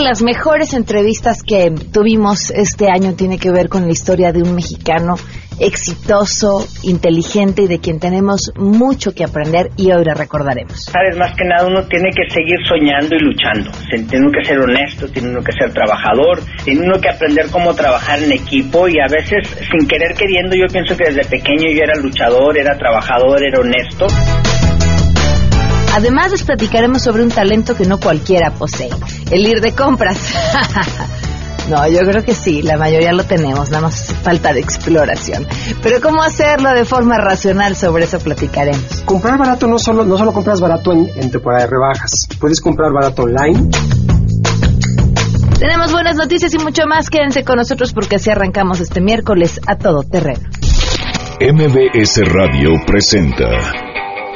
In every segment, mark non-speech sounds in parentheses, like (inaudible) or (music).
las mejores entrevistas que tuvimos este año tiene que ver con la historia de un mexicano exitoso, inteligente y de quien tenemos mucho que aprender y hoy le recordaremos. Sabes, más que nada uno tiene que seguir soñando y luchando. Tiene uno que ser honesto, tiene uno que ser trabajador, tiene uno que aprender cómo trabajar en equipo y a veces sin querer queriendo yo pienso que desde pequeño yo era luchador, era trabajador, era honesto. Además les platicaremos sobre un talento que no cualquiera posee, el ir de compras. (laughs) No, yo creo que sí, la mayoría lo tenemos, nada más falta de exploración. Pero cómo hacerlo de forma racional, sobre eso platicaremos. Comprar barato no solo, no solo compras barato en, en temporada de rebajas, puedes comprar barato online. Tenemos buenas noticias y mucho más, quédense con nosotros porque así arrancamos este miércoles a todo terreno. MBS Radio presenta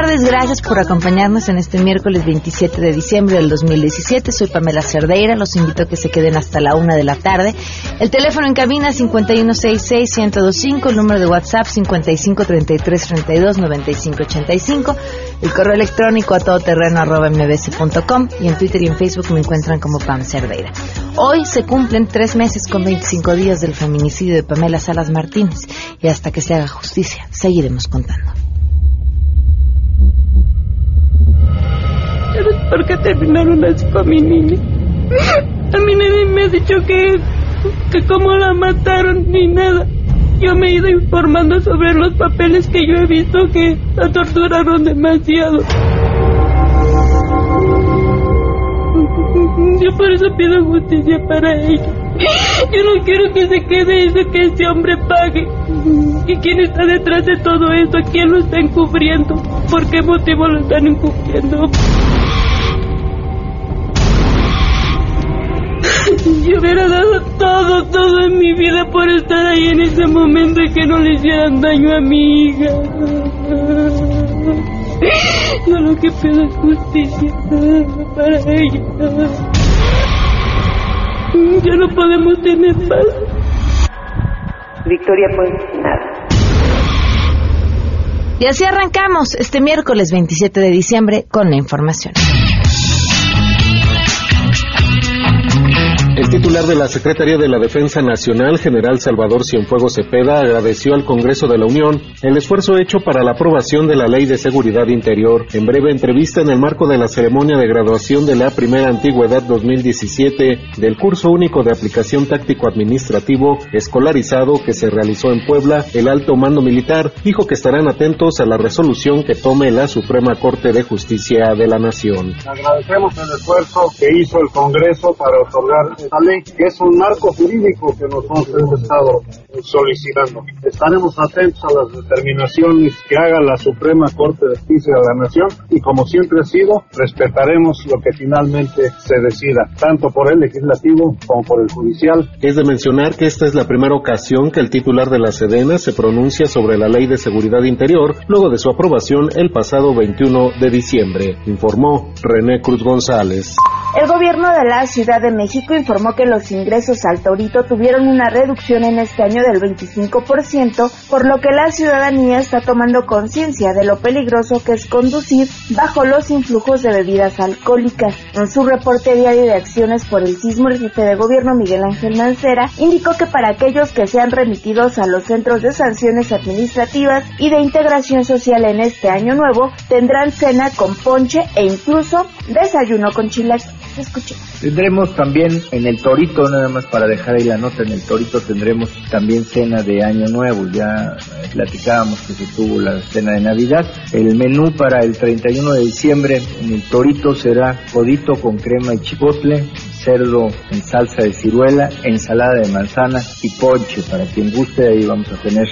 Tardes, gracias por acompañarnos en este miércoles 27 de diciembre del 2017. Soy Pamela Cerdeira, los invito a que se queden hasta la una de la tarde. El teléfono en cabina 5166-1025, el número de WhatsApp 5533329585, el correo electrónico a todoterreno arroba mbs.com y en Twitter y en Facebook me encuentran como Pam Cerdeira. Hoy se cumplen tres meses con 25 días del feminicidio de Pamela Salas Martínez y hasta que se haga justicia seguiremos contando. Por qué terminaron así con mi niña? A mí nadie me ha dicho que, que cómo la mataron ni nada. Yo me he ido informando sobre los papeles que yo he visto que la torturaron demasiado. Yo por eso pido justicia para ella. Yo no quiero que se quede eso que ese hombre pague. ¿Y quién está detrás de todo esto? ¿Quién lo está encubriendo? ¿Por qué motivo lo están encubriendo? Yo hubiera dado todo, todo en mi vida por estar ahí en ese momento y que no le hicieran daño a mi hija. Yo lo que pido es justicia para ella. Ya no podemos tener paz. Victoria pues nada. Y así arrancamos este miércoles 27 de diciembre con la información. El titular de la Secretaría de la Defensa Nacional, general Salvador Cienfuegos Cepeda, agradeció al Congreso de la Unión el esfuerzo hecho para la aprobación de la Ley de Seguridad Interior. En breve entrevista en el marco de la ceremonia de graduación de la Primera Antigüedad 2017 del curso único de aplicación táctico administrativo escolarizado que se realizó en Puebla, el alto mando militar dijo que estarán atentos a la resolución que tome la Suprema Corte de Justicia de la Nación. Agradecemos el esfuerzo que hizo el Congreso para otorgar esta ley, que es un marco jurídico que nosotros hemos estado solicitando. Estaremos atentos a las determinaciones que haga la Suprema Corte de Justicia de la Nación y como siempre ha sido, respetaremos lo que finalmente se decida, tanto por el legislativo como por el judicial. Es de mencionar que esta es la primera ocasión que el titular de la Sedena se pronuncia sobre la Ley de Seguridad Interior luego de su aprobación el pasado 21 de diciembre, informó René Cruz González. El gobierno de la Ciudad de México informó que los ingresos al Torito tuvieron una reducción en este año del 25%, por lo que la ciudadanía está tomando conciencia de lo peligroso que es conducir bajo los influjos de bebidas alcohólicas. En su reporte diario de acciones por el sismo, el jefe de gobierno Miguel Ángel Mancera indicó que para aquellos que sean remitidos a los centros de sanciones administrativas y de integración social en este año nuevo, tendrán cena con ponche e incluso desayuno con chilaquiles. Tendremos también en el Torito, nada más para dejar ahí la nota, en el Torito tendremos también cena de Año Nuevo, ya platicábamos que se tuvo la cena de Navidad. El menú para el 31 de diciembre en el Torito será codito con crema y chipotle, cerdo en salsa de ciruela, ensalada de manzana y ponche, para quien guste, ahí vamos a tener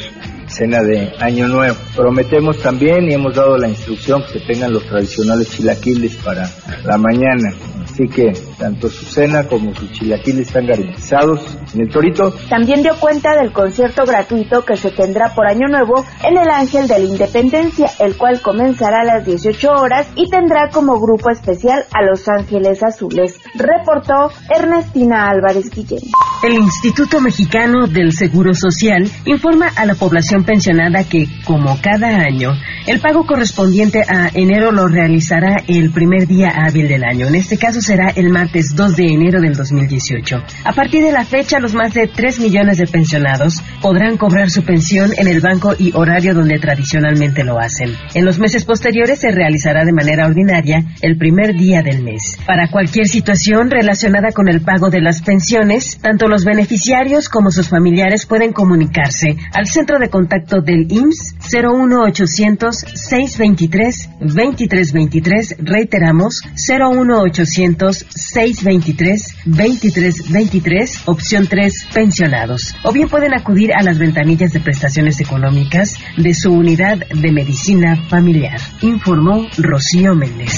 cena de Año Nuevo. Prometemos también y hemos dado la instrucción que se tengan los tradicionales chilaquiles para la mañana. Así que tanto su cena como su chilaquil están garantizados en el Torito. También dio cuenta del concierto gratuito que se tendrá por Año Nuevo en el Ángel de la Independencia, el cual comenzará a las 18 horas y tendrá como grupo especial a Los Ángeles Azules. Reportó Ernestina Álvarez Guillén. El Instituto Mexicano del Seguro Social informa a la población pensionada que, como cada año, el pago correspondiente a enero lo realizará el primer día hábil del año. En este caso será el martes 2 de enero del 2018. A partir de la fecha, los más de 3 millones de pensionados podrán cobrar su pensión en el banco y horario donde tradicionalmente lo hacen. En los meses posteriores se realizará de manera ordinaria el primer día del mes. Para cualquier situación relacionada con el pago de las pensiones, tanto los beneficiarios como sus familiares pueden comunicarse al centro de contacto del IMSS 01800 623 2323 reiteramos 01800 623 2323 opción 3 pensionados o bien pueden acudir a las ventanillas de prestaciones económicas de su unidad de medicina familiar informó Rocío Méndez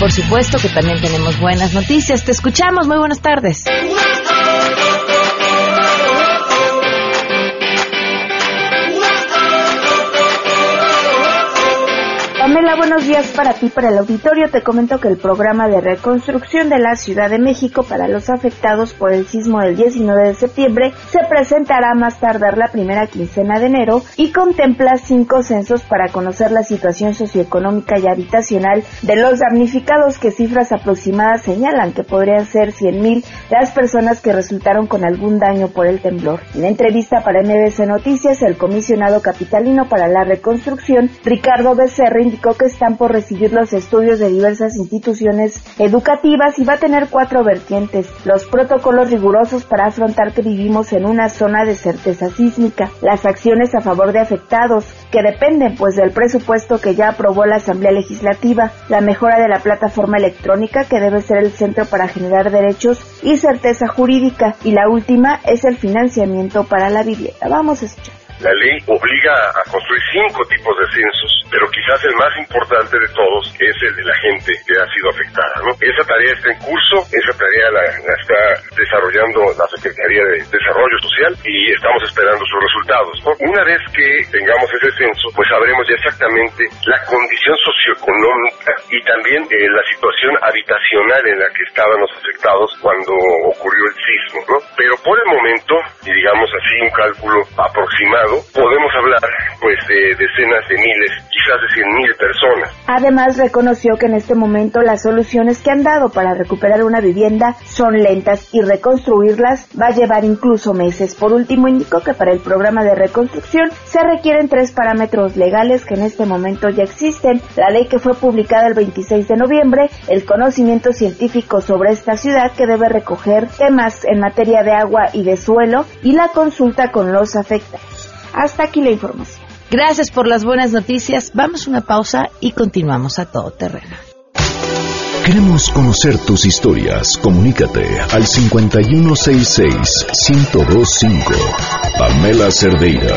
Por supuesto que también tenemos buenas noticias. Te escuchamos. Muy buenas tardes. Pamela, buenos días para ti, para el auditorio. Te comento que el programa de reconstrucción de la Ciudad de México para los afectados por el sismo del 19 de septiembre se presentará más tardar la primera quincena de enero y contempla cinco censos para conocer la situación socioeconómica y habitacional de los damnificados que cifras aproximadas señalan que podrían ser 100.000 las personas que resultaron con algún daño por el temblor. En entrevista para MBC Noticias, el comisionado capitalino para la reconstrucción, Ricardo Becerra, indicó que están por recibir los estudios de diversas instituciones educativas y va a tener cuatro vertientes. Los protocolos rigurosos para afrontar que vivimos en una zona de certeza sísmica, las acciones a favor de afectados, que dependen pues del presupuesto que ya aprobó la Asamblea Legislativa, la mejora de la plataforma electrónica que debe ser el centro para generar derechos y certeza jurídica y la última es el financiamiento para la vivienda. Vamos a escuchar. La ley obliga a construir cinco tipos de censos, pero quizás el más importante de todos es el de la gente que ha sido afectada. ¿no? Esa tarea está en curso, esa tarea la, la está desarrollando la Secretaría de Desarrollo Social y estamos esperando sus resultados. ¿no? Una vez que tengamos ese censo, pues sabremos ya exactamente la condición socioeconómica y también eh, la situación habitacional en la que estaban los afectados cuando ocurrió el sismo. ¿no? Pero por el momento, y digamos así un cálculo aproximado, podemos hablar pues de decenas de miles, quizás de cien mil personas. Además, reconoció que en este momento las soluciones que han dado para recuperar una vivienda son lentas y reconstruirlas va a llevar incluso meses. Por último, indicó que para el programa de reconstrucción se requieren tres parámetros legales que en este momento ya existen. La ley que fue publicada el 26 de noviembre, el conocimiento científico sobre esta ciudad que debe recoger temas en materia de agua y de suelo y la consulta con los afectados. Hasta aquí la información. Gracias por las buenas noticias. Vamos a una pausa y continuamos a todo terreno. Queremos conocer tus historias. Comunícate al 5166-1025. Pamela Cerdeira.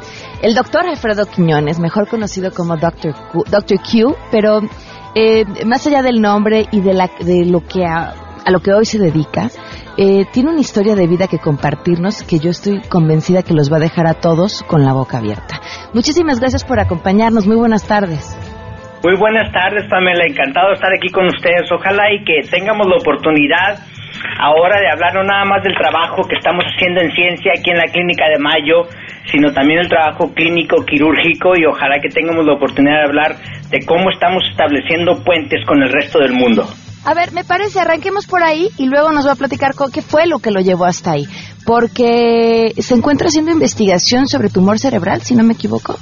el doctor Alfredo Quiñones, mejor conocido como Dr. Q. Q pero eh, más allá del nombre y de, la, de lo que a, a lo que hoy se dedica, eh, tiene una historia de vida que compartirnos que yo estoy convencida que los va a dejar a todos con la boca abierta. Muchísimas gracias por acompañarnos. Muy buenas tardes. Muy buenas tardes, Pamela. Encantado de estar aquí con ustedes. Ojalá y que tengamos la oportunidad ahora de hablar no nada más del trabajo que estamos haciendo en ciencia aquí en la Clínica de Mayo, sino también el trabajo clínico quirúrgico y ojalá que tengamos la oportunidad de hablar de cómo estamos estableciendo puentes con el resto del mundo. A ver, me parece, arranquemos por ahí y luego nos va a platicar con qué fue lo que lo llevó hasta ahí. Porque se encuentra haciendo investigación sobre tumor cerebral, si no me equivoco.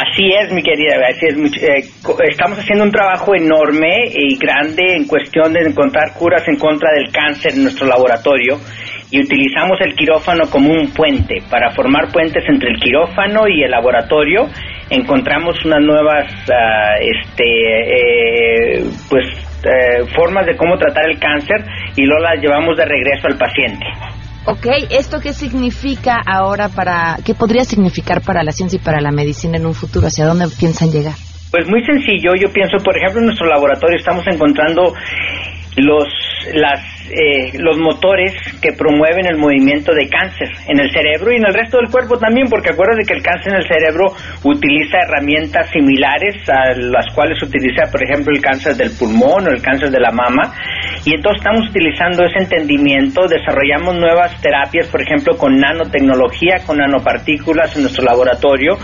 Así es, mi querida, así es. eh, estamos haciendo un trabajo enorme y grande en cuestión de encontrar curas en contra del cáncer en nuestro laboratorio y utilizamos el quirófano como un puente para formar puentes entre el quirófano y el laboratorio. Encontramos unas nuevas, ah, este, eh, pues, eh, formas de cómo tratar el cáncer y luego las llevamos de regreso al paciente. Ok, ¿esto qué significa ahora para, qué podría significar para la ciencia y para la medicina en un futuro? ¿Hacia dónde piensan llegar? Pues muy sencillo, yo pienso, por ejemplo, en nuestro laboratorio estamos encontrando los las eh, los motores que promueven el movimiento de cáncer en el cerebro y en el resto del cuerpo también, porque acuérdate que el cáncer en el cerebro utiliza herramientas similares a las cuales utiliza, por ejemplo, el cáncer del pulmón o el cáncer de la mama, y entonces estamos utilizando ese entendimiento, desarrollamos nuevas terapias, por ejemplo, con nanotecnología, con nanopartículas en nuestro laboratorio,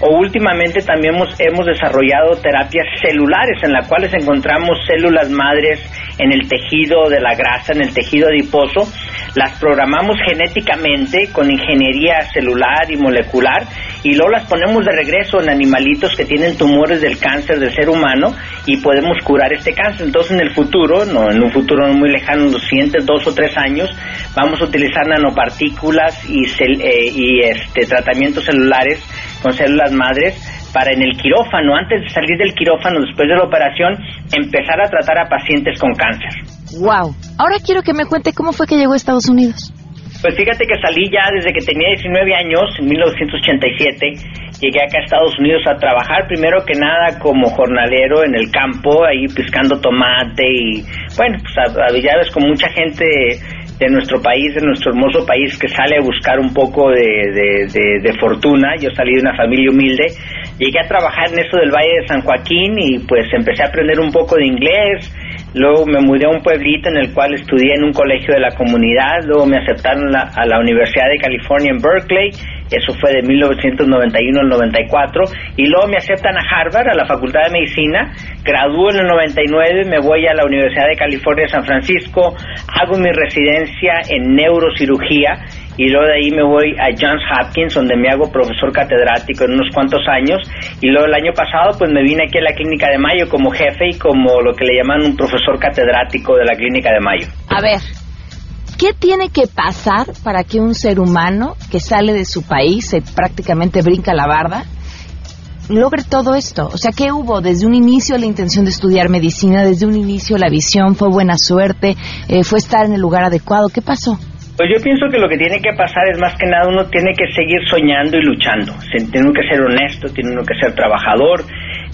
o últimamente también hemos, hemos desarrollado terapias celulares en las cuales encontramos células madres en el tejido de la grasa, en el tejido adiposo, las programamos genéticamente con ingeniería celular y molecular y luego las ponemos de regreso en animalitos que tienen tumores del cáncer del ser humano y podemos curar este cáncer. Entonces en el futuro, no en un futuro no muy lejano, en los siguientes dos o tres años, vamos a utilizar nanopartículas y, eh, y este, tratamientos celulares con células madres para en el quirófano, antes de salir del quirófano, después de la operación, empezar a tratar a pacientes con cáncer. Wow. Ahora quiero que me cuente cómo fue que llegó a Estados Unidos. Pues fíjate que salí ya desde que tenía 19 años, en 1987. Llegué acá a Estados Unidos a trabajar, primero que nada como jornalero en el campo, ahí pescando tomate y, bueno, pues a, a- con mucha gente de nuestro país, de nuestro hermoso país, que sale a buscar un poco de, de- fortuna. Yo salí de una familia humilde. Llegué a trabajar en eso del Valle de San Joaquín y pues empecé a aprender un poco de inglés. Luego me mudé a un pueblito en el cual estudié en un colegio de la comunidad. Luego me aceptaron la- a la Universidad de California en Berkeley. Eso fue de 1991 al 94. Y luego me aceptan a Harvard, a la Facultad de Medicina. Gradúo en el 99, me voy a la Universidad de California San Francisco. Hago mi residencia en neurocirugía. Y luego de ahí me voy a Johns Hopkins, donde me hago profesor catedrático en unos cuantos años. Y luego el año pasado, pues me vine aquí a la Clínica de Mayo como jefe y como lo que le llaman un profesor catedrático de la Clínica de Mayo. A ver, ¿qué tiene que pasar para que un ser humano que sale de su país, se prácticamente brinca la barda, logre todo esto? O sea, ¿qué hubo? Desde un inicio la intención de estudiar medicina, desde un inicio la visión, fue buena suerte, eh, fue estar en el lugar adecuado. ¿Qué pasó? Pues yo pienso que lo que tiene que pasar es más que nada uno tiene que seguir soñando y luchando. Tiene uno que ser honesto, tiene uno que ser trabajador,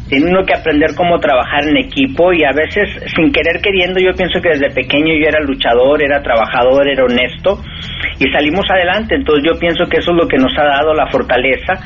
tiene uno que aprender cómo trabajar en equipo y a veces sin querer queriendo yo pienso que desde pequeño yo era luchador, era trabajador, era honesto y salimos adelante. Entonces yo pienso que eso es lo que nos ha dado la fortaleza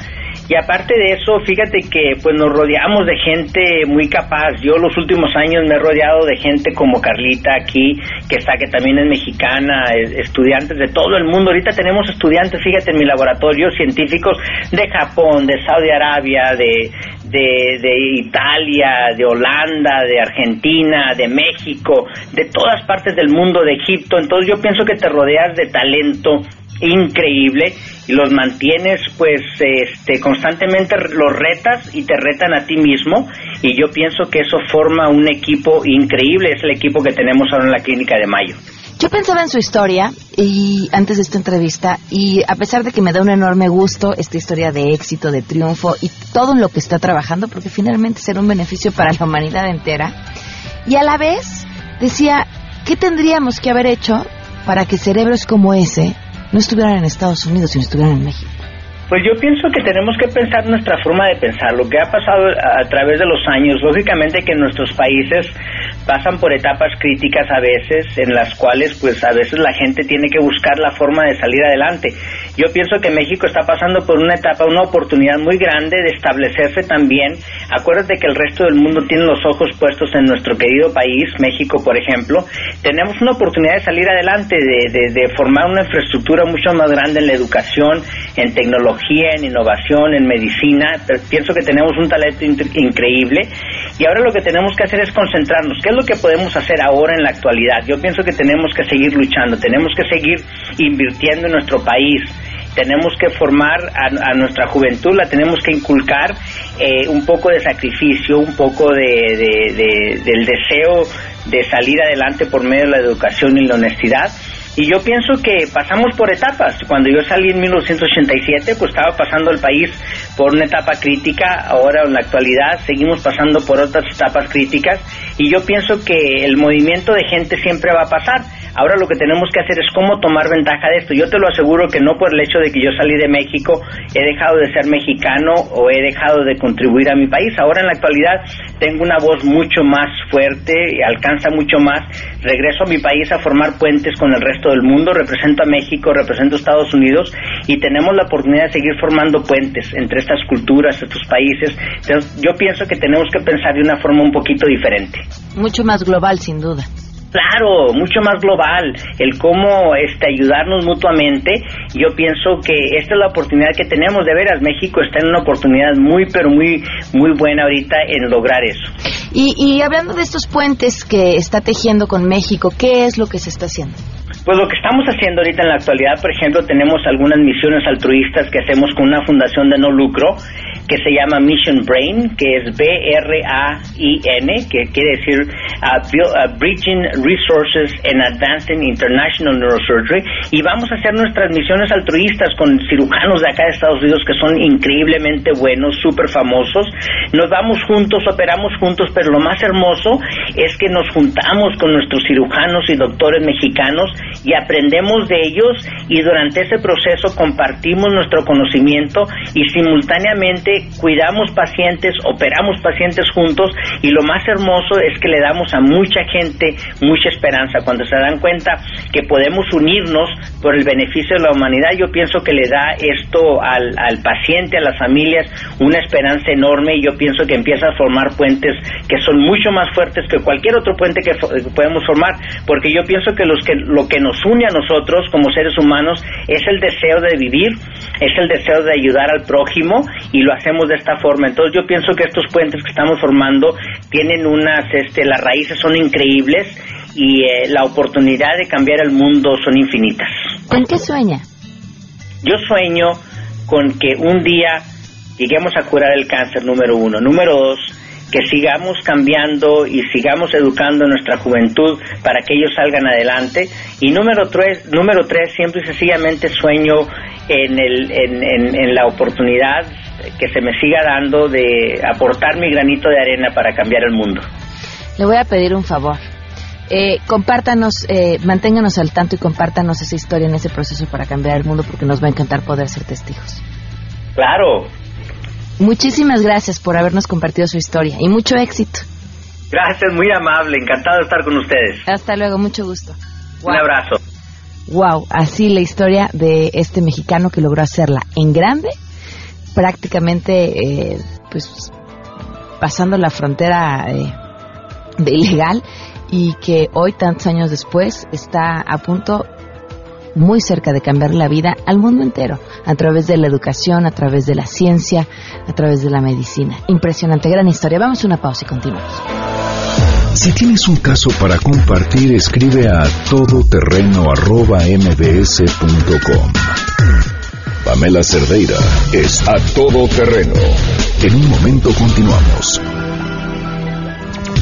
y aparte de eso, fíjate que pues nos rodeamos de gente muy capaz. Yo los últimos años me he rodeado de gente como Carlita aquí, que está, que también es mexicana, eh, estudiantes de todo el mundo. Ahorita tenemos estudiantes, fíjate, en mi laboratorio, científicos de Japón, de Saudi Arabia, de, de, de Italia, de Holanda, de Argentina, de México, de todas partes del mundo, de Egipto. Entonces yo pienso que te rodeas de talento increíble y los mantienes pues este constantemente los retas y te retan a ti mismo y yo pienso que eso forma un equipo increíble es el equipo que tenemos ahora en la clínica de Mayo Yo pensaba en su historia y antes de esta entrevista y a pesar de que me da un enorme gusto esta historia de éxito, de triunfo y todo en lo que está trabajando porque finalmente será un beneficio para la humanidad entera y a la vez decía, ¿qué tendríamos que haber hecho para que cerebros como ese no estuvieran en Estados Unidos sino estuvieran en México? Pues yo pienso que tenemos que pensar nuestra forma de pensar, lo que ha pasado a, través de los años. Lógicamente que nuestros países pasan por etapas críticas a veces, en las cuales pues a veces la gente tiene que buscar la forma de salir adelante. Yo pienso que México está pasando por una etapa, una oportunidad muy grande de establecerse también. Acuérdate que el resto del mundo tiene los ojos puestos en nuestro querido país, México por ejemplo. Tenemos una oportunidad de salir adelante, de, de, de formar una infraestructura mucho más grande en la educación, en tecnología, en innovación, en medicina. Pienso que tenemos un talento in- increíble y ahora lo que tenemos que hacer es concentrarnos. ¿Qué es lo que podemos hacer ahora en la actualidad? Yo pienso que tenemos que seguir luchando, tenemos que seguir invirtiendo en nuestro país. Tenemos que formar a, a nuestra juventud, la tenemos que inculcar eh, un poco de sacrificio, un poco de, de- de- del deseo de salir adelante por medio de la educación y la honestidad. Y yo pienso que pasamos por etapas. Cuando yo salí en 1987, pues estaba pasando el país por una etapa crítica. Ahora, en la actualidad, seguimos pasando por otras etapas críticas. Y yo pienso que el movimiento de gente siempre va a pasar. Ahora lo que tenemos que hacer es cómo tomar ventaja de esto. Yo te lo aseguro que no por el hecho de que yo salí de México he dejado de ser mexicano o he dejado de contribuir a mi país. Ahora en la actualidad tengo una voz mucho más fuerte, alcanza mucho más. Regreso a mi país a formar puentes con el resto del mundo. Represento a México, represento a Estados Unidos y tenemos la oportunidad de seguir formando puentes entre estas culturas, estos países. Entonces, yo pienso que tenemos que pensar de una forma un poquito diferente. Mucho más global, sin duda. Claro, mucho más global, el cómo este, ayudarnos mutuamente. Yo pienso que esta es la oportunidad que tenemos de veras. México está en una oportunidad muy, pero muy, muy buena ahorita en lograr eso. Y, y hablando de estos puentes que está tejiendo con México, ¿qué es lo que se está haciendo? Pues lo que estamos haciendo ahorita en la actualidad, por ejemplo, tenemos algunas misiones altruistas que hacemos con una fundación de no lucro que se llama Mission Brain, que es B-R-A-I-N, que quiere decir uh, uh, Bridging Resources and Advancing International Neurosurgery. Y vamos a hacer nuestras misiones altruistas con cirujanos de acá de Estados Unidos que son increíblemente buenos, súper famosos. Nos vamos juntos, operamos juntos, pero lo más hermoso es que nos juntamos con nuestros cirujanos y doctores mexicanos y aprendemos de ellos y durante ese proceso compartimos nuestro conocimiento y simultáneamente cuidamos pacientes, operamos pacientes juntos y lo más hermoso es que le damos a mucha gente mucha esperanza. Cuando se dan cuenta que podemos unirnos por el beneficio de la humanidad, yo pienso que le da esto al, al paciente, a las familias, una esperanza enorme y yo pienso que empieza a formar puentes que son mucho más fuertes que cualquier otro puente que, podemos formar, porque yo pienso que, los que lo que nos une a nosotros como seres humanos es el deseo de vivir, es el deseo de ayudar al prójimo y lo hacemos de esta forma. Entonces yo pienso que estos puentes que estamos formando tienen unas, este, las raíces son increíbles y eh, la oportunidad de cambiar el mundo son infinitas. ¿Con qué sueña? Yo sueño con que un día lleguemos a curar el cáncer, número uno. Número dos, que sigamos cambiando y sigamos educando a nuestra juventud para que ellos salgan adelante. Y número tres, número tres siempre y sencillamente sueño en, el, en, en- en la oportunidad que se me siga dando de aportar mi granito de arena para cambiar el mundo. Le voy a pedir un favor. Eh, compártanos, eh, manténganos al tanto y compártanos esa historia en ese proceso para cambiar el mundo porque nos va a encantar poder ser testigos. Claro, Muchísimas gracias por habernos compartido su historia y mucho éxito. gracias, muy amable, encantado de estar con ustedes. Hasta luego, mucho gusto. Un abrazo. Wow, así la historia de este mexicano que logró hacerla en grande, prácticamente, eh, pues, pasando la frontera eh, de ilegal y que hoy, tantos años después, está a punto muy cerca de cambiar la vida al mundo entero, a través de la educación, a través de la ciencia, a través de la medicina. Impresionante, gran historia. Vamos a una pausa y continuamos. Si tienes un caso para compartir, escribe a todoterreno.mbs.com. Pamela Cerdeira es a todoterreno. En un momento continuamos.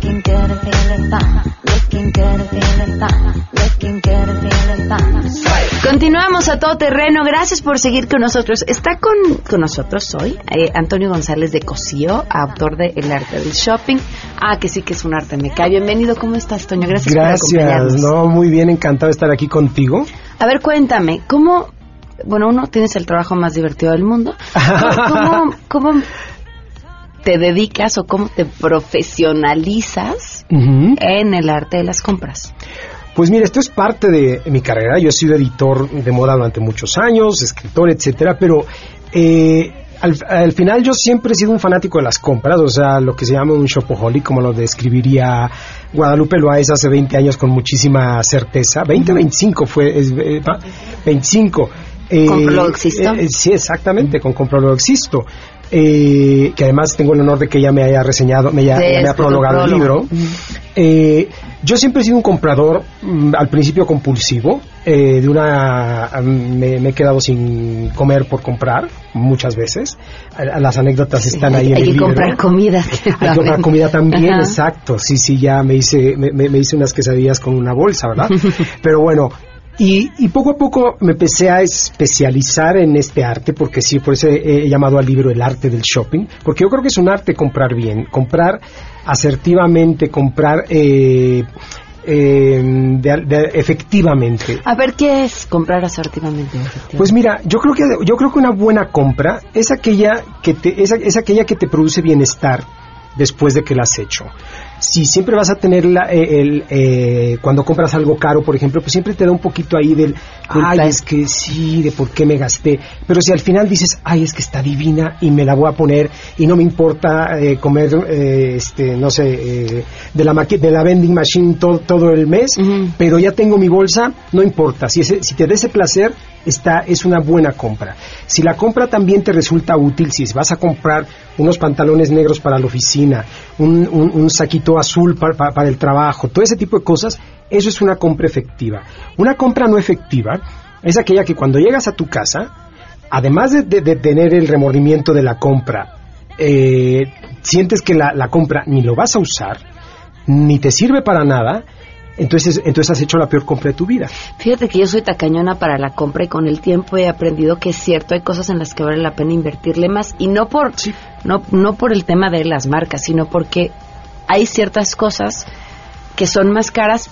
Looking good, feeling fine. Looking good, feeling fine. Looking good, feeling fine. Continuamos a todo terreno. Gracias por seguir con nosotros. Está con, con nosotros hoy eh, Antonio González de Cosío, autor de El arte del shopping. Ah, que sí que es un arte, me cae. Bienvenido, ¿cómo estás, Toño? Gracias, por Gracias, acompañarnos. no, muy bien, encantado de estar aquí contigo. A ver, cuéntame, ¿cómo, bueno, uno tienes el trabajo más divertido del mundo? ¿Cómo, cómo te dedicas o cómo te profesionalizas en el arte de las compras? Pues mira, esto es parte de mi carrera. Yo he sido editor de moda durante muchos años, escritor, etcétera, pero eh, al, al final yo siempre he sido un fanático de las compras, o sea, lo que se llama un shopaholic, como lo describiría Guadalupe Loaez hace 20 años con muchísima certeza. 20, 25 fue, es, eh, va, 25. Eh, luego existo. eh, sí, exactamente, con Compro Luego Existo. Eh, que además tengo el honor de que ella me haya reseñado, me haya, me prologado el libro. Eh, yo siempre he sido un comprador, mm, al principio compulsivo, eh, de una me, me he quedado sin comer por comprar muchas veces. A- Las anécdotas están ahí en Hay el que libro. comprar comida. que Hay que comprar ven. comida también, Ajá. exacto. Sí, sí, ya me hice, me hice unas quesadillas con una bolsa, ¿verdad? (laughs) Pero bueno, y, y poco a poco me empecé a especializar en este arte, porque sí, por eso he, llamado al libro El arte del shopping, porque yo creo que es un arte comprar bien, comprar asertivamente, comprar eh, eh, de- de- efectivamente. A ver, ¿qué es comprar asertivamente? Pues mira, yo creo que yo creo que una buena compra es aquella que te es, es aquella que te produce bienestar después de que la has hecho. Si siempre vas a tener la, eh, el, eh, cuando compras algo caro, por ejemplo, pues siempre te da un poquito ahí del, ay, es que sí, de por qué me gasté. Pero si al final dices, ay, es que está divina y me la voy a poner y no me importa eh, comer, eh, este, no sé, eh, de la de la vending machine todo, todo el mes, pero ya tengo mi bolsa, no importa. Si, ese- si te da ese placer, está, es una buena compra. Si la compra también te resulta útil, si vas a comprar unos pantalones negros para la oficina, un, un- saquito azul pa- pa- para el trabajo, todo ese tipo de cosas, eso es una compra efectiva. Una compra no efectiva es aquella que cuando llegas a tu casa, además de, de- de tener el remordimiento de la compra, eh, sientes que la, la compra ni lo vas a usar, ni te sirve para nada, entonces, entonces has hecho la peor compra de tu vida. Fíjate que yo soy tacañona para la compra y con el tiempo he aprendido que es cierto, hay cosas en las que vale la pena invertirle más y no por no no por el tema de las marcas, sino porque hay ciertas cosas que son más caras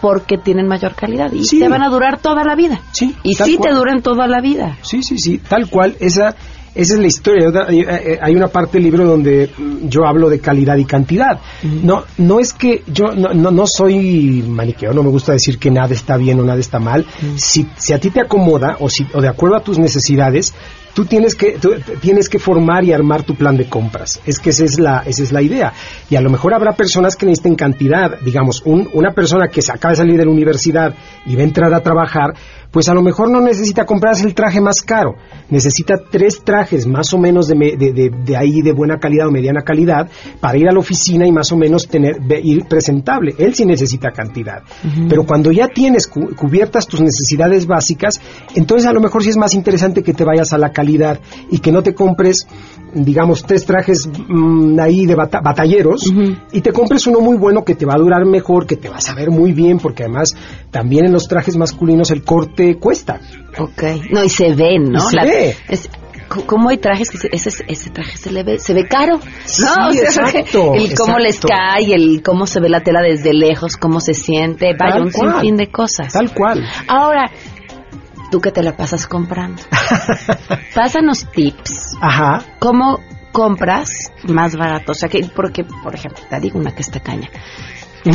porque tienen mayor calidad y Sí. te van a durar toda la vida. y tal sí cual. te duran toda la vida. Sí, sí, sí, tal cual. Esa, esa es la historia. Eh, Hay una parte del libro donde yo hablo de calidad y cantidad. No, no es que yo no, no, no soy maniqueo, no me gusta decir que nada está bien o nada está mal. Si, si a ti te acomoda o, si, o de acuerdo a tus necesidades, tú tienes que tú tienes que formar y armar tu plan de compras. Es que esa es la esa es la idea. Y a lo mejor habrá personas que necesiten cantidad, digamos, un- una persona que se acaba de salir de la universidad y va a entrar a trabajar, pues a lo mejor no necesita comprarse el traje más caro, necesita tres trajes más o menos de, me- de, de- de ahí de buena calidad o mediana calidad para ir a la oficina y más o menos tener ir presentable. Él sí necesita cantidad. Pero cuando ya tienes cu- cubiertas tus necesidades básicas, entonces a lo mejor sí es más interesante que te vayas a la calidad y que no te compres, digamos, tres trajes mm, ahí de bata- batalleros y te compres uno muy bueno que te va a durar mejor, que te vas a ver muy bien, porque además también en los trajes masculinos el corte cuesta. Ok. No, y se ven, ¿no? Se ve. es- ¿Cómo hay trajes que se- ese, ese traje se le ve, se ve caro? ¿no? Sí, (laughs) O sea, exacto, El cómo les cae, el cómo se ve la tela desde lejos, cómo se siente, vaya, un sinfín de cosas. Tal cual. Ahora, tú que te la pasas comprando, (laughs) pásanos tips. Ajá. ¿Cómo compras más barato? O sea, que, porque, por ejemplo, te digo una que está caña. (laughs)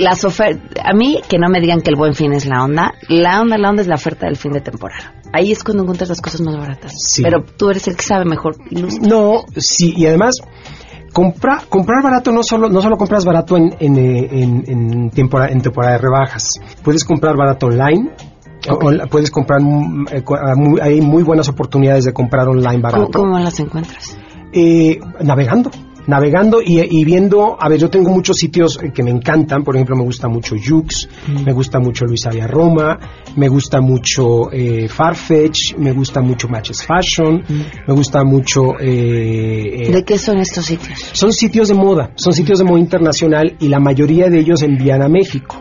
Las ofertas, a mí que no me digan que el buen fin es la onda, la onda, la onda es la oferta del fin de temporada. Ahí es cuando encuentras las cosas más baratas. Sí. Pero tú eres el que sabe mejor. Ilustra. No, sí, y además compra, comprar barato no solo no solo compras barato en en, eh, en, en temporada en temporada de rebajas. Puedes comprar barato online. Puedes comprar mm, eh, ah, hay muy buenas oportunidades de comprar online barato. ¿Cómo, cómo las encuentras? Eh, navegando navegando y, y viendo, a ver, yo tengo muchos sitios eh, que me encantan, por ejemplo, me gusta mucho Jux, me gusta mucho Luis Aria Roma, me gusta mucho eh, Farfetch, me gusta mucho Matches Fashion, me gusta mucho... eh, eh, ¿De qué son estos sitios? son sitios de moda, son sitios de moda internacional y la mayoría de ellos envían a México.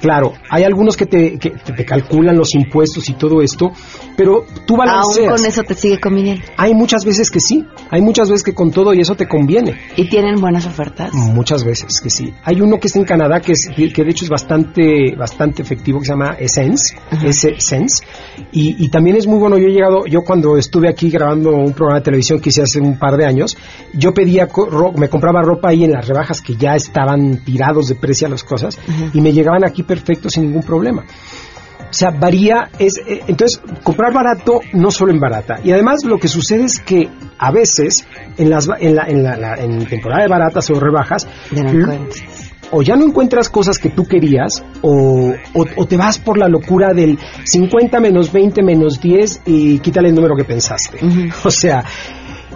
Claro, hay algunos que te, que te- calculan los impuestos y todo esto, pero tú Aún balanceas. con eso te sigue conviniendo. Hay muchas veces que sí, hay muchas veces que con todo y eso te conviene. ¿Y tienen buenas ofertas? Muchas veces que sí. Hay uno que está en Canadá que, es, que de hecho es bastante, bastante efectivo que se llama Essence, S-Sense, y, y también es muy bueno. Yo he llegado, yo cuando estuve aquí grabando un programa de televisión que hice hace un par de años, yo pedía, me compraba ropa ahí en las rebajas que ya estaban tirados de precio las cosas y me llegaban aquí perfectos sin ningún problema. O sea, varía, es, eh, entonces, comprar barato no solo en barata. Y además lo que sucede es que a veces, en, las, en, la, en, la, la- en temporada de baratas o rebajas, Ya no l- encuentras. o ya no encuentras cosas que tú querías, o, o, o te vas por la locura del 50 menos 20 menos 10 y quítale el número que pensaste. (laughs) O sea,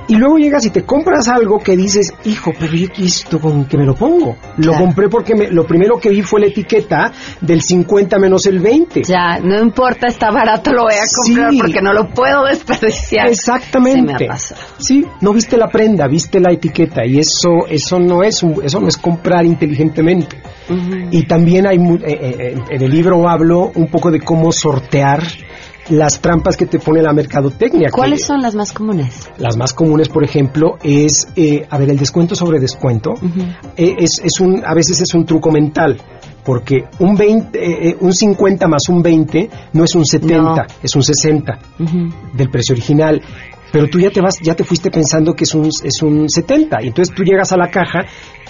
Y luego llegas y te compras algo que dices, hijo, pero yo esto con que me lo pongo. Lo Claro. compré porque me- lo primero que vi fue la etiqueta del 50 menos el 20. Ya, no importa, está barato, lo voy a comprar Sí. porque no lo puedo desperdiciar. Exactamente. Se me ha. Sí, no viste la prenda, viste la etiqueta y eso eso no es un- eso no es comprar inteligentemente. Y también hay mu- eh, eh, en el libro hablo un poco de cómo sortear las trampas que te pone la mercadotecnia. que- ¿Cuáles son las más comunes? Las más comunes, por ejemplo, es, eh, a ver, el descuento sobre descuento. eh, es, es un, a veces es un truco mental, porque un 20, eh, eh, un 50 más un 20 no es un 70, No. es un 60 del precio original. Pero tú ya te vas, ya te fuiste pensando que es un, es un 70. Y entonces tú llegas a la caja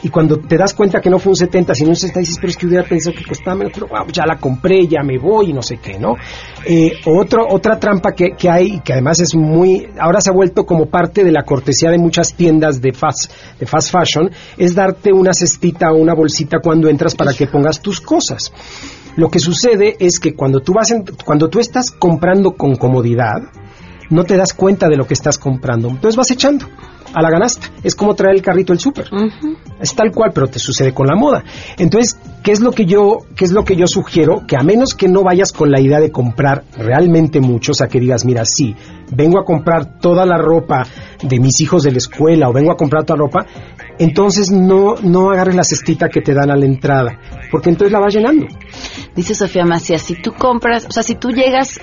y cuando te das cuenta que no fue un 70, sino un 60, dices, pero es que hubiera pensado que costaba menos, pero wow, ya la compré, ya me voy y no sé qué, ¿no? Eh, otro, otra trampa que, que hay que además es muy, ahora se ha vuelto como parte de la cortesía de muchas tiendas de fast, de fast fashion, es darte una cestita o una bolsita cuando entras para que pongas tus cosas. Lo que sucede es que cuando tú vas en- cuando tú estás comprando con comodidad, no te das cuenta de lo que estás comprando. Entonces vas echando a la ganasta. Es como traer el carrito del súper. Es tal cual, pero te sucede con la moda. Entonces, ¿qué es lo que yo qué es lo que yo sugiero? Que a menos que no vayas con la idea de comprar realmente mucho, o sea, que digas, mira, sí, vengo a comprar toda la ropa de mis hijos de la escuela o vengo a comprar toda la ropa, entonces no no agarres la cestita que te dan a la entrada, porque entonces la vas llenando. Dice Sofía Macías, si tú compras, o sea, si tú llegas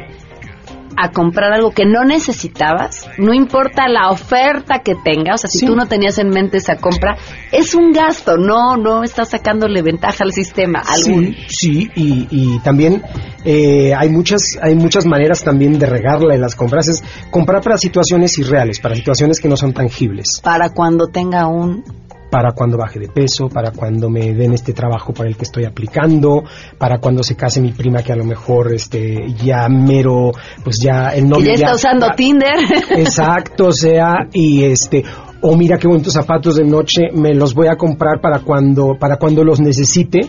a comprar algo que no necesitabas, no importa la oferta que tenga, o sea, si Sí. tú no tenías en mente esa compra, es un gasto, no, no estás sacándole ventaja al sistema. algún- Sí, sí, y, y también eh, hay muchas hay muchas maneras también de regarla en las compras. Es comprar para situaciones irreales, para situaciones que no son tangibles. Para cuando tenga un... Para cuando baje de peso, para cuando me den este trabajo para el que estoy aplicando, para cuando se case mi prima que a lo mejor este ya mero, pues ya el que novio ya está usando ya- Tinder. (laughs) Exacto, o sea, y este, o mira qué bonitos zapatos de noche, me los voy a comprar para cuando, para cuando los necesite.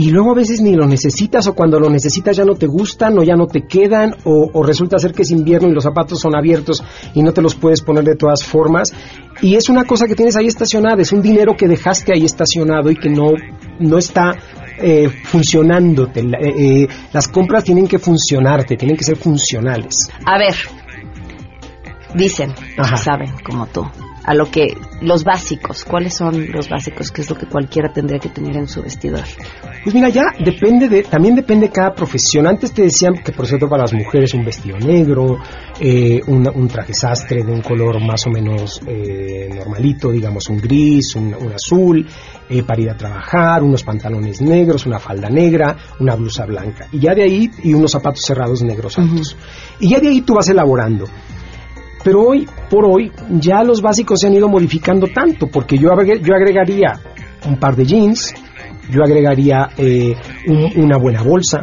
Y luego a veces ni los necesitas o cuando los necesitas ya no te gustan o ya no te quedan o, o resulta ser que es invierno y los zapatos son abiertos y no te los puedes poner de todas formas. Y es una cosa que tienes ahí estacionada, es un dinero que dejaste ahí estacionado y que no, no está eh, funcionándote. Eh, eh, las compras tienen que funcionarte, tienen que ser funcionales. A ver, dicen, Ajá. saben, como tú, a lo que los básicos, ¿cuáles son los básicos? ¿Qué es lo que cualquiera tendría que tener en su vestidor? Pues mira, ya depende de, también depende de cada profesión. Antes te decían que por cierto para las mujeres un vestido negro, eh, un, un traje sastre de un color más o menos eh, normalito, digamos un gris, un, un azul, eh, para ir a trabajar, unos pantalones negros, una falda negra, una blusa blanca. Y ya de ahí, y unos zapatos cerrados negros altos. Y ya de ahí tú vas elaborando. Pero hoy, por hoy, ya los básicos se han ido modificando tanto, porque yo, yo agregaría un par de jeans, yo agregaría eh, un- una buena bolsa,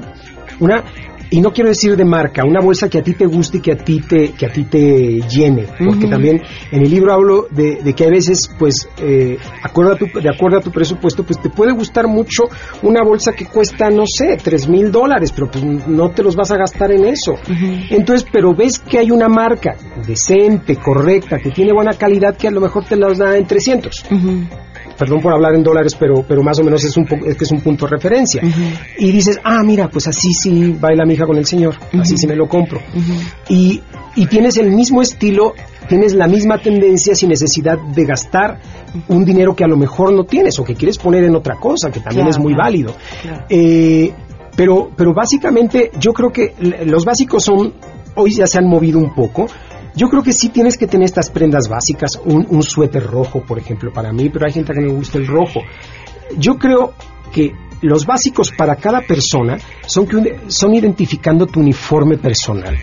una y no quiero decir de marca, una bolsa que a ti te guste y que a ti te que a ti te llene, porque también en el libro hablo de, de que a veces, pues, eh, acuerdo a tu, de acuerdo a tu presupuesto, pues te puede gustar mucho una bolsa que cuesta, no sé, tres mil dólares, pero pues no te los vas a gastar en eso. Entonces, pero ves que hay una marca decente, correcta, que tiene buena calidad, que a lo mejor te las da en 300 perdón por hablar en dólares, pero, pero más o menos es, un po- es que es un punto de referencia. Y dices, ah, mira, pues así sí baila mi hija con el Señor, así sí me lo compro. y, y tienes el mismo estilo, tienes la misma tendencia sin necesidad de gastar un dinero que a lo mejor no tienes o que quieres poner en otra cosa, que también Claro, es muy claro. válido. Eh, pero, pero básicamente yo creo que los básicos son, hoy ya se han movido un poco. Yo creo que sí tienes que tener estas prendas básicas, un, un suéter rojo, por ejemplo, para mí, pero hay gente que no le gusta el rojo. Yo creo que los básicos para cada persona son, que un- son identificando tu uniforme personal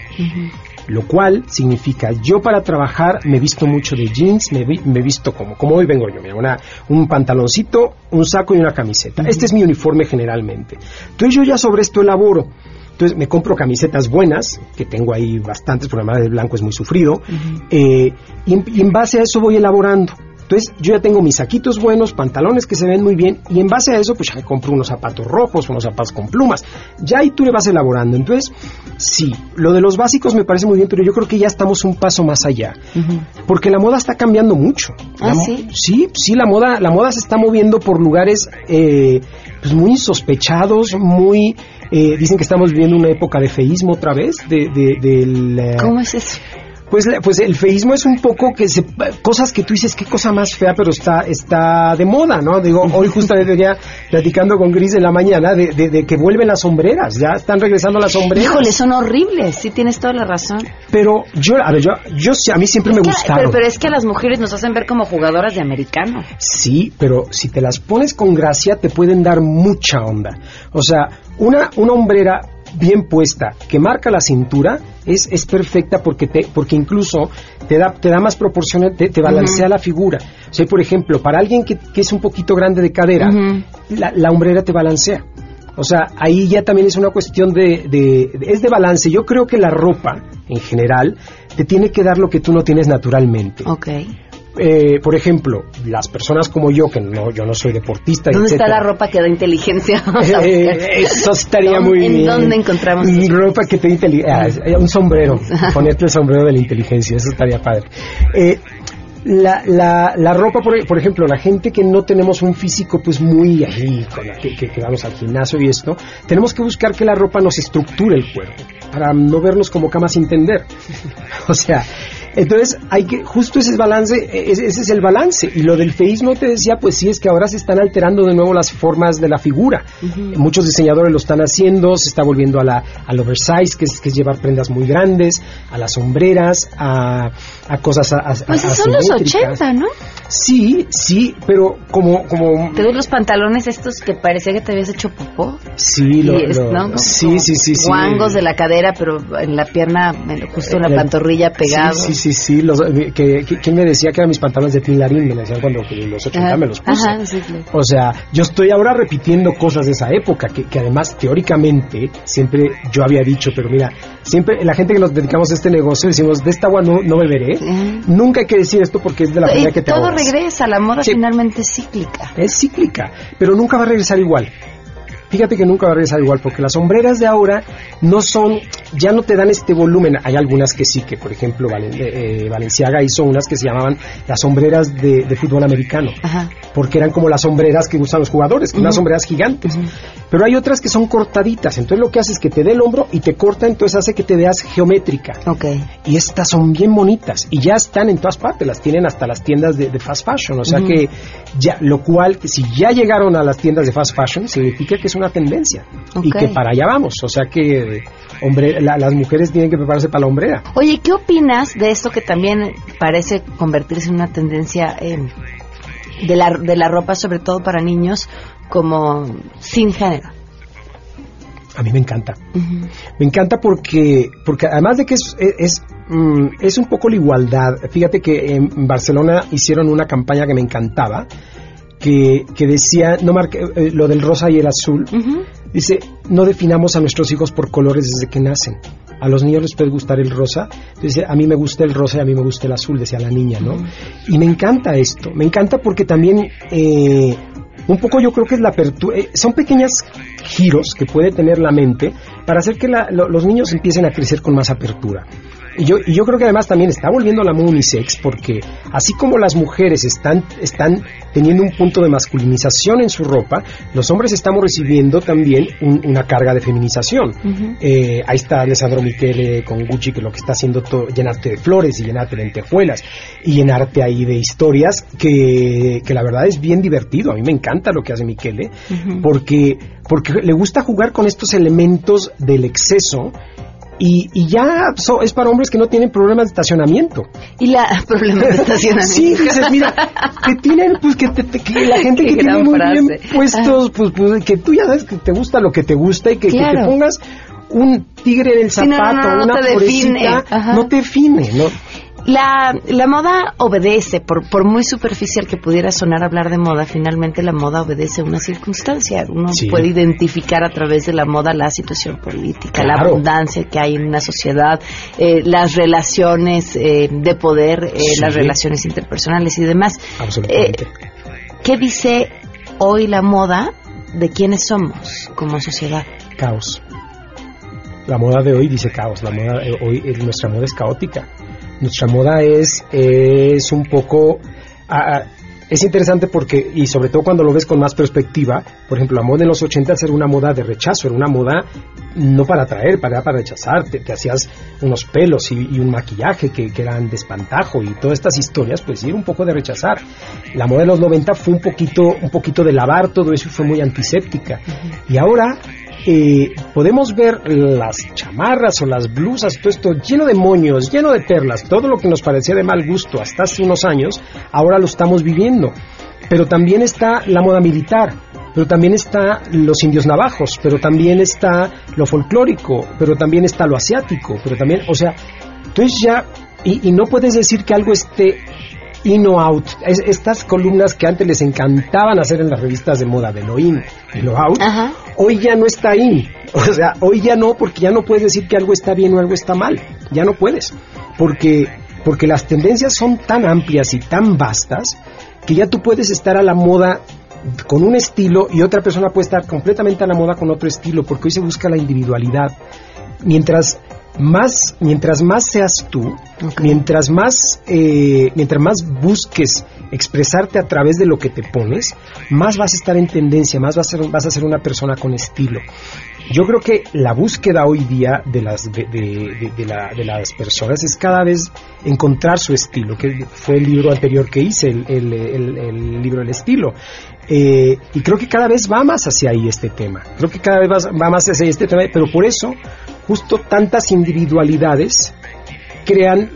lo cual significa yo para trabajar me visto mucho de jeans, me, vi- me visto como, como hoy vengo yo, mira, una, un pantaloncito, un saco y una camiseta. Este es mi uniforme generalmente. Entonces yo ya sobre esto elaboro. Entonces me compro camisetas buenas, que tengo ahí bastantes, porque además el blanco es muy sufrido, eh, y, en, y en base a eso voy elaborando. Entonces yo ya tengo mis saquitos buenos, pantalones que se ven muy bien y en base a eso pues ya me compro unos zapatos rojos, unos zapatos con plumas. Ya ahí tú le vas elaborando. Entonces, sí, lo de los básicos me parece muy bien, pero yo creo que ya estamos un paso más allá. Porque la moda está cambiando mucho. ¿Ah, La sí? Sí, sí, la moda, la moda se está moviendo por lugares eh, pues muy insospechados, muy... eh, dicen que estamos viviendo una época de feísmo otra vez, de, de- del... eh, ¿Cómo es eso? Pues, pues el feísmo es un poco que se, cosas que tú dices, qué cosa más fea, pero está, está de moda, ¿no? Digo, hoy justamente venía platicando con Gris en la mañana de, de- de que vuelven las sombreras, ya están regresando las sombreras. Híjole, son horribles, sí tienes toda la razón. Pero yo, a ver, yo, yo sí, a mí siempre me Que- gustaron. pero, pero es que a las mujeres nos hacen ver como jugadoras de americano. Sí, pero si te las pones con gracia te pueden dar mucha onda. O sea, una, una hombrera bien puesta que marca la cintura es, es perfecta porque te, porque incluso te da, te da más proporciones, te, te balancea la figura. O sea, por ejemplo, para alguien que, que es un poquito grande de cadera, la, la hombrera te balancea. O sea, ahí ya también es una cuestión de, de- de- es de balance. Yo creo que la ropa, en general, te tiene que dar lo que tú no tienes naturalmente. Ok. Eh, por ejemplo, las personas como yo, que no, yo no soy deportista, ¿Dónde está la ropa que da inteligencia? (laughs) Eh, eso estaría ¿Dónde- muy ¿En bien. dónde encontramos? Ropa que te inteli- ah, eh, un sombrero, ponerte el sombrero de la inteligencia, eso estaría padre. Eh, la, la, la ropa, por, por ejemplo, la gente que no tenemos un físico pues muy ahí, que vamos al gimnasio y esto, tenemos que buscar que la ropa nos estructure el cuerpo, para no vernos como camas sin tender. (laughs) o sea, entonces hay que, justo ese es balance, e, ese, ese es el balance. Y lo del feísmo te decía, pues sí, es que ahora se están alterando de nuevo las formas de la figura. Muchos diseñadores lo están haciendo, se está volviendo a la, al oversize, que es, que es llevar prendas muy grandes, a las sombreras, a, a cosas a, a- Pues son los asimétricas. 80, ¿no? Sí, sí, pero como, como Te ves los pantalones estos que parecía que te habías hecho popó. sí, lo, es, lo- ¿no? Como- sí, sí, sí, sí. Guangos de la cadera, pero en la pierna, justo en la Eh, pantorrilla pegado. Sí, sí, sí, sí. Los, eh, que, que- ¿Quién me decía que eran mis pantalones de Tinlarín? Me decían cuando en los 80 Ajá, me los puse. ajá, sí, claro. O sea, yo estoy ahora repitiendo cosas de esa época, que, que además teóricamente siempre yo había dicho, pero mira, siempre la gente que nos dedicamos a este negocio decimos, de esta agua no, no beberé. Nunca hay que decir esto porque es de la primera que te todo. Regresa, la moda finalmente es cíclica. Es cíclica, pero nunca va a regresar igual. Fíjate que nunca va a regresar igual, porque las sombreras de ahora no son, ya no te dan este volumen. Hay algunas que sí, que por ejemplo Valen- eh, Valenciaga hizo unas que se llamaban las sombreras de, de fútbol americano, Ajá. porque eran como las sombreras que usan los jugadores, unas sombreras gigantes. Pero hay otras que son cortaditas, entonces lo que hace es que te dé el hombro y te corta, entonces hace que te veas geométrica. Ok. Y estas son bien bonitas y ya están en todas partes, las tienen hasta las tiendas de, de fast fashion, o sea que ya, lo cual, que si ya llegaron a las tiendas de fast fashion, significa que es una tendencia y que para allá vamos, o sea que hombre, la- las mujeres tienen que prepararse para la hombrera. Oye, ¿qué opinas de esto que también parece convertirse en una tendencia eh, de, la, de la ropa, sobre todo para niños, como sin género? A mí me encanta. Me encanta porque, porque además de que es, es, es, mm, es un poco la igualdad. Fíjate que en Barcelona hicieron una campaña que me encantaba, que, que decía, no marque, eh, lo del rosa y el azul. Dice, no definamos a nuestros hijos por colores desde que nacen. A los niños les puede gustar el rosa. Dice, a mí me gusta el rosa y a mí me gusta el azul, decía la niña, ¿no? Y me encanta esto. Me encanta porque también... eh, un poco yo creo que es la apertura, eh, son pequeños giros que puede tener la mente para hacer que la- lo- los niños empiecen a crecer con más apertura. Y yo, y yo creo que además también está volviendo la moda unisex porque así como las mujeres están, están teniendo un punto de masculinización en su ropa, los hombres estamos recibiendo también un- una carga de feminización. Eh, ahí está Alessandro Michele con Gucci que lo que está haciendo todo, llenarte de flores y llenarte de lentejuelas y llenarte ahí de historias que, que la verdad es bien divertido. A mí me encanta lo que hace Michele porque, porque le gusta jugar con estos elementos del exceso y, y ya so- es para hombres que no tienen problemas de estacionamiento. Y la (laughs) problema de estacionamiento. Sí, dices, mira, que tienen, pues que, te- te- que la (laughs) gente Qué que tiene muy frase. bien puestos, pues, pues, que tú ya sabes que te gusta lo que te gusta y que, te pongas un tigre en el Sí, no, no, zapato, no, no una te define. no te define, ¿no? La, la moda obedece, por, por muy superficial que pudiera sonar hablar de moda, finalmente la moda obedece a una circunstancia. Uno Sí. puede identificar a través de la moda la situación política, la abundancia que hay en una sociedad, eh, las relaciones eh, de poder, eh, Sí. las relaciones interpersonales y demás. Absolutamente. Eh, ¿Qué dice hoy la moda de quiénes somos como sociedad? Caos. La moda de hoy dice caos. La moda de hoy, eh, nuestra moda es caótica. Nuestra moda es, es un poco... ah, es interesante porque, y sobre todo cuando lo ves con más perspectiva, por ejemplo, la moda en los 80 era una moda de rechazo, era una moda no para atraer, para, para rechazar, te, te hacías unos pelos y, y un maquillaje que, que eran de espantajo y todas estas historias, pues sí, era un poco de rechazar. La moda de los 90 fue un poquito, un poquito de lavar todo eso y fue muy antiséptica. Y ahora eh, podemos ver las chamarras o las blusas, todo esto lleno de moños, lleno de perlas, todo lo que nos parecía de mal gusto hasta hace unos años, ahora lo estamos viviendo. Pero también está la moda militar, pero también está los indios navajos, pero también está lo folclórico, pero también está lo asiático, pero también, o sea, entonces ya, y, y no puedes decir que algo esté in o out. Es- estas columnas que antes les encantaban hacer en las revistas de moda, de lo in y lo out, hoy ya no está in. O sea, hoy ya no, porque ya no puedes decir que algo está bien o algo está mal. Ya no puedes. Porque, porque las tendencias son tan amplias y tan vastas que ya tú puedes estar a la moda con un estilo y otra persona puede estar completamente a la moda con otro estilo, porque hoy se busca la individualidad. Mientras más, mientras más seas tú, mientras más, eh, mientras más busques expresarte a través de lo que te pones, más vas a estar en tendencia, más vas a ser, vas a ser una persona con estilo. Yo creo que la búsqueda hoy día de las, de, de- de- de la- de las personas es cada vez encontrar su estilo, que fue el libro anterior que hice, el, el- el- el libro del estilo. Eh, y creo que cada vez va más hacia ahí este tema. Creo que cada vez va, va más hacia este tema, pero por eso justo tantas individualidades crean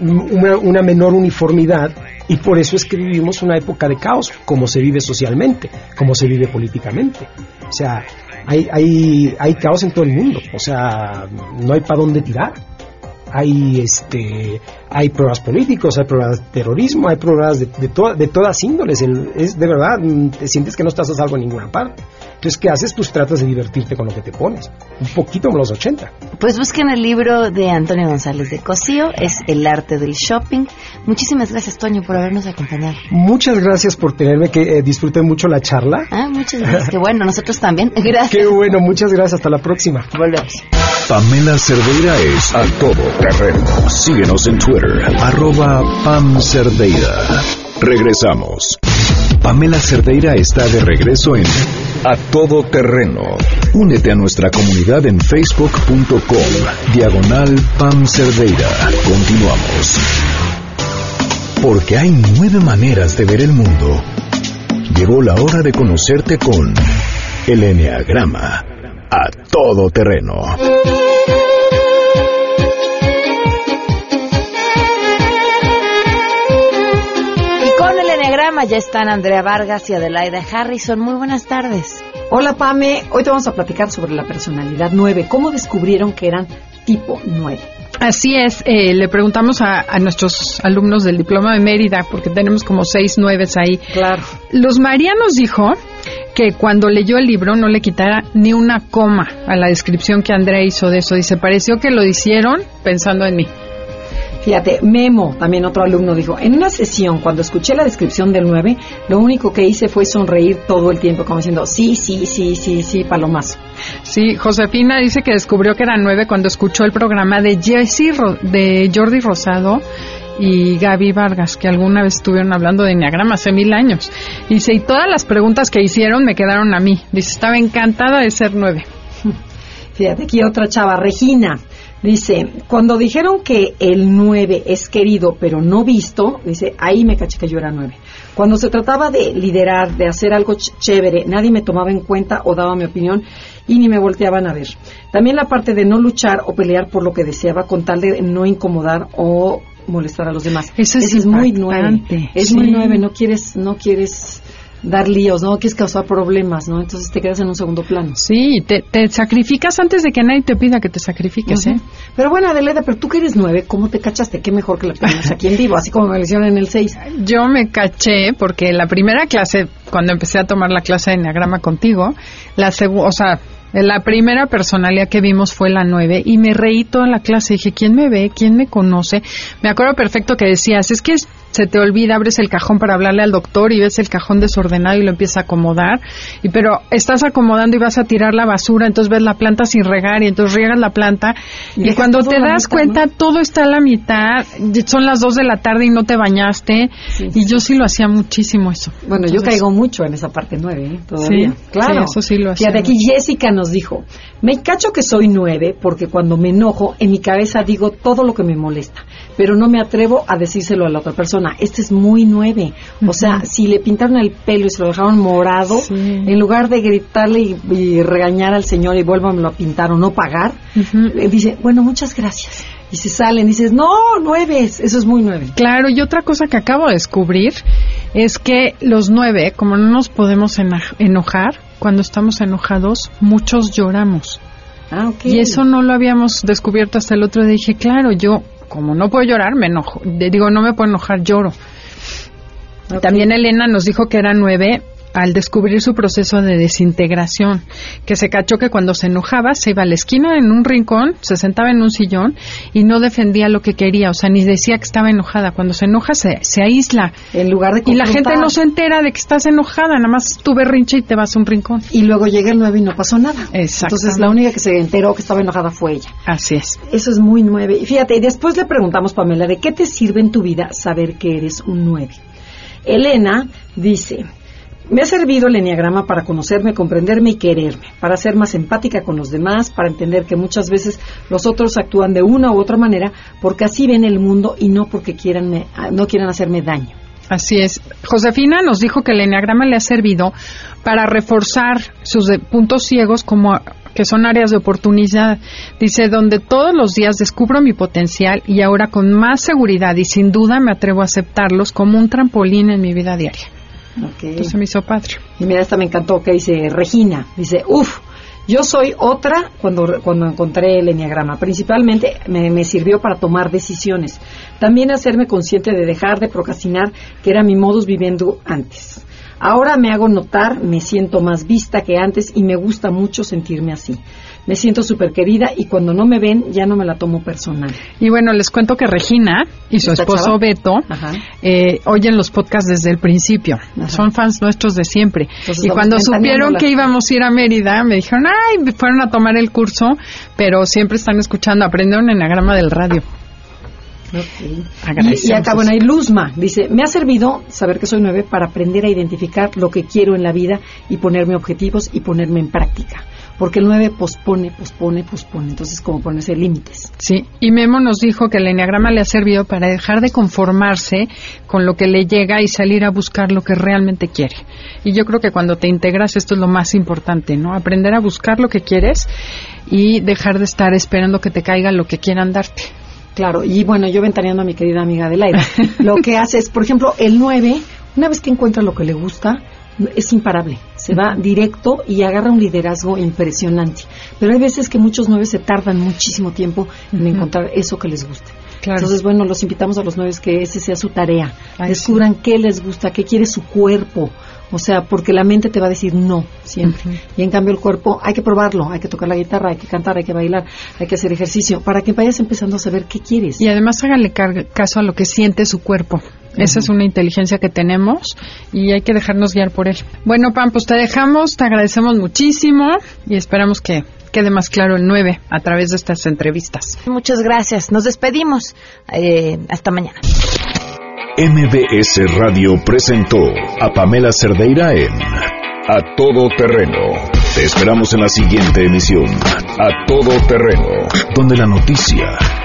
una, una menor uniformidad y por eso es que vivimos una época de caos, como se vive socialmente, como se vive políticamente. O sea, hay, hay, hay caos en todo el mundo, o sea, no hay para dónde tirar. Hay, este, hay pruebas políticos, hay pruebas de terrorismo, hay pruebas de, de, de todas índoles. El- es de verdad, te sientes que no estás a salvo en ninguna parte. Entonces, ¿qué haces? Pues tratas de divertirte con lo que te pones. Un poquito como los 80. Pues busquen el libro de Antonio González de Cosío, es El arte del shopping. Muchísimas gracias, Toño, por habernos acompañado. Muchas gracias por tenerme, que eh, disfruté mucho la charla. Ah, muchas (laughs) gracias. Qué bueno, nosotros también. (laughs) Gracias. Qué bueno, muchas gracias. Hasta la próxima. Volvemos. Pamela Cerdeira es a todo terreno. Síguenos en Twitter, arroba Pam Cerdeira. Regresamos. Pamela Cerdeira está de regreso en A Todo Terreno. Únete a nuestra comunidad en facebook.com, diagonal Pam Cerdeira. Continuamos. Porque hay nueve maneras de ver el mundo. Llegó la hora de conocerte con el Enneagrama. A todo terreno. Enneagrama ya están Andrea Vargas y Adelaida Harrison. Muy buenas tardes. Hola Pame, hoy te vamos a platicar sobre la personalidad 9. ¿Cómo descubrieron que eran tipo 9? Así es, eh, le preguntamos a, a nuestros alumnos del diploma de Mérida, porque tenemos como seis nueves ahí. Claro. Los María nos dijo que cuando leyó el libro no le quitara ni una coma a la descripción que Andrea hizo de eso. Dice, pareció que lo hicieron pensando en mí. Fíjate, Memo, también otro alumno, dijo, en una sesión, cuando escuché la descripción del 9, lo único que hice fue sonreír todo el tiempo, como diciendo, sí, sí, sí, sí, sí, palomazo. Sí, Josefina dice que descubrió que era nueve cuando escuchó el programa de Jesse Ro- de Jordi Rosado y Gaby Vargas, que alguna vez estuvieron hablando de Enneagrama hace mil años. Dice, y todas las preguntas que hicieron me quedaron a mí. Dice, estaba encantada de ser nueve. Fíjate, aquí otra chava, Regina, dice, cuando dijeron que el 9 es querido pero no visto, dice, ahí me caché que yo era 9. Cuando se trataba de liderar, de hacer algo ch- chévere, nadie me tomaba en cuenta o daba mi opinión y ni me volteaban a ver. También la parte de no luchar o pelear por lo que deseaba con tal de no incomodar o molestar a los demás. Eso es Ese muy nueve. Es sí. muy nueve, no quieres, no quieres dar líos, ¿no? Quieres causar problemas, ¿no? Entonces te quedas en un segundo plano. Sí, te, te sacrificas antes de que nadie te pida que te sacrifiques. ¿eh? Pero bueno, Adelaida, pero tú que eres nueve, ¿cómo te cachaste? Qué mejor que la tenemos aquí en vivo, así como me lo hicieron en el 6. Yo me caché porque la primera clase, cuando empecé a tomar la clase de Enneagrama contigo, la o sea, la primera personalidad que vimos fue la 9 y me reí toda la clase. Dije, ¿quién me ve? ¿Quién me conoce? Me acuerdo perfecto que decías, es que se te olvida, abres el cajón para hablarle al doctor y ves el cajón desordenado y lo empiezas a acomodar. Y pero estás acomodando y vas a tirar la basura, entonces ves la planta sin regar y entonces riegas la planta. Y cuando te das mitad, cuenta, todo está a la mitad, son las 2 de la tarde y no te bañaste. y yo sí lo hacía muchísimo eso. Bueno, yo caigo mucho en esa parte nueve, ¿eh? Todavía. Sí, claro. eso sí lo hacía Fíjate, aquí Jessica nos dijo, me cacho que soy nueve porque cuando me enojo, en mi cabeza digo todo lo que me molesta, pero no me atrevo a decírselo a la otra persona. Este es muy nueve. O sea, si le pintaron el pelo y se lo dejaron morado, en lugar de gritarle y, y regañar al señor y vuélvamelo a pintar o no pagar, eh, dice, bueno, muchas gracias. Y se salen, dices, no, nueve, eso es muy nueve. Claro, y otra cosa que acabo de descubrir es que los nueve, como no nos podemos enojar, cuando estamos enojados, muchos lloramos. Ah. Y eso no lo habíamos descubierto hasta el otro día. Dije, claro, yo, como no puedo llorar, me enojo. Digo, no me puedo enojar, lloro. También Elena nos dijo que era nueve al descubrir su proceso de desintegración, que se cachó que cuando se enojaba se iba a la esquina en un rincón, se sentaba en un sillón y no defendía lo que quería, o sea, ni decía que estaba enojada. Cuando se enoja se, se aísla. En lugar de Y la gente no se entera de que estás enojada, nada más tu berrinche y te vas a un rincón. Y luego llega el 9 y no pasó nada. Exacto. Entonces la única que se enteró que estaba enojada fue ella. Así es. Eso es muy nueve. Y fíjate, y después le preguntamos, Pamela, ¿de qué te sirve en tu vida saber que eres un nueve? Elena dice, me ha servido el enneagrama para conocerme, comprenderme y quererme, para ser más empática con los demás, para entender que muchas veces los otros actúan de una u otra manera porque así ven el mundo y no porque quieran me- no quieran hacerme daño. Así es. Josefina nos dijo que el enneagrama le ha servido para reforzar sus puntos ciegos como que son áreas de oportunidad. Dice, donde todos los días descubro mi potencial y ahora con más seguridad y sin duda me atrevo a aceptarlos como un trampolín en mi vida diaria. Entonces me hizo padre. Y mira, esta me encantó que dice Regina, dice, uff, yo soy otra cuando, cuando encontré el enneagrama. Principalmente me, me sirvió para tomar decisiones. También hacerme consciente de dejar de procrastinar, que era mi modus viviendo antes. Ahora me hago notar, me siento más vista que antes y me gusta mucho sentirme así. Me siento súper querida y cuando no me ven ya no me la tomo personal. Y bueno, les cuento que Regina y su ¿Esta esposo chava? Beto eh, oyen los podcasts desde el principio. Son fans nuestros de siempre. Entonces y cuando supieron que íbamos a ir a Mérida, me dijeron, ay, fueron a tomar el curso, pero siempre están escuchando, aprendieron enagrama del radio. Y, Agradecemos y acá, bueno, hay Luzma, dice, me ha servido saber que soy nueve para aprender a identificar lo que quiero en la vida y ponerme objetivos y ponerme en práctica. Porque el nueve pospone, pospone, pospone. Entonces, como ponerse límites. Sí, y Memo nos dijo que el enneagrama le ha servido para dejar de conformarse con lo que le llega y salir a buscar lo que realmente quiere. Y yo creo que cuando te integras esto es lo más importante, ¿no? Aprender a buscar lo que quieres y dejar de estar esperando que te caiga lo que quieran darte. Claro, y bueno, yo ventaneando a mi querida amiga Adelaida, lo que hace es, por ejemplo, el 9, una vez que encuentra lo que le gusta, es imparable, se va directo y agarra un liderazgo impresionante. Pero hay veces que muchos nueve se tardan muchísimo tiempo en encontrar eso que les guste. Claro. Entonces, bueno, los invitamos a los nueve que ese sea su tarea. Ay, Descubran qué les gusta, qué quiere su cuerpo. O sea, porque la mente te va a decir no siempre. Y en cambio el cuerpo hay que probarlo, hay que tocar la guitarra, hay que cantar, hay que bailar, hay que hacer ejercicio, para que vayas empezando a saber qué quieres. Y además hágale caso a lo que siente su cuerpo. Esa es una inteligencia que tenemos y hay que dejarnos guiar por él. Bueno, Pam, pues te dejamos, te agradecemos muchísimo y esperamos que quede más claro el 9 a través de estas entrevistas. Muchas gracias. Nos despedimos. Eh, hasta mañana. MBS Radio presentó a Pamela Cerdeira en A Todo Terreno. Te esperamos en la siguiente emisión, A Todo Terreno, donde la noticia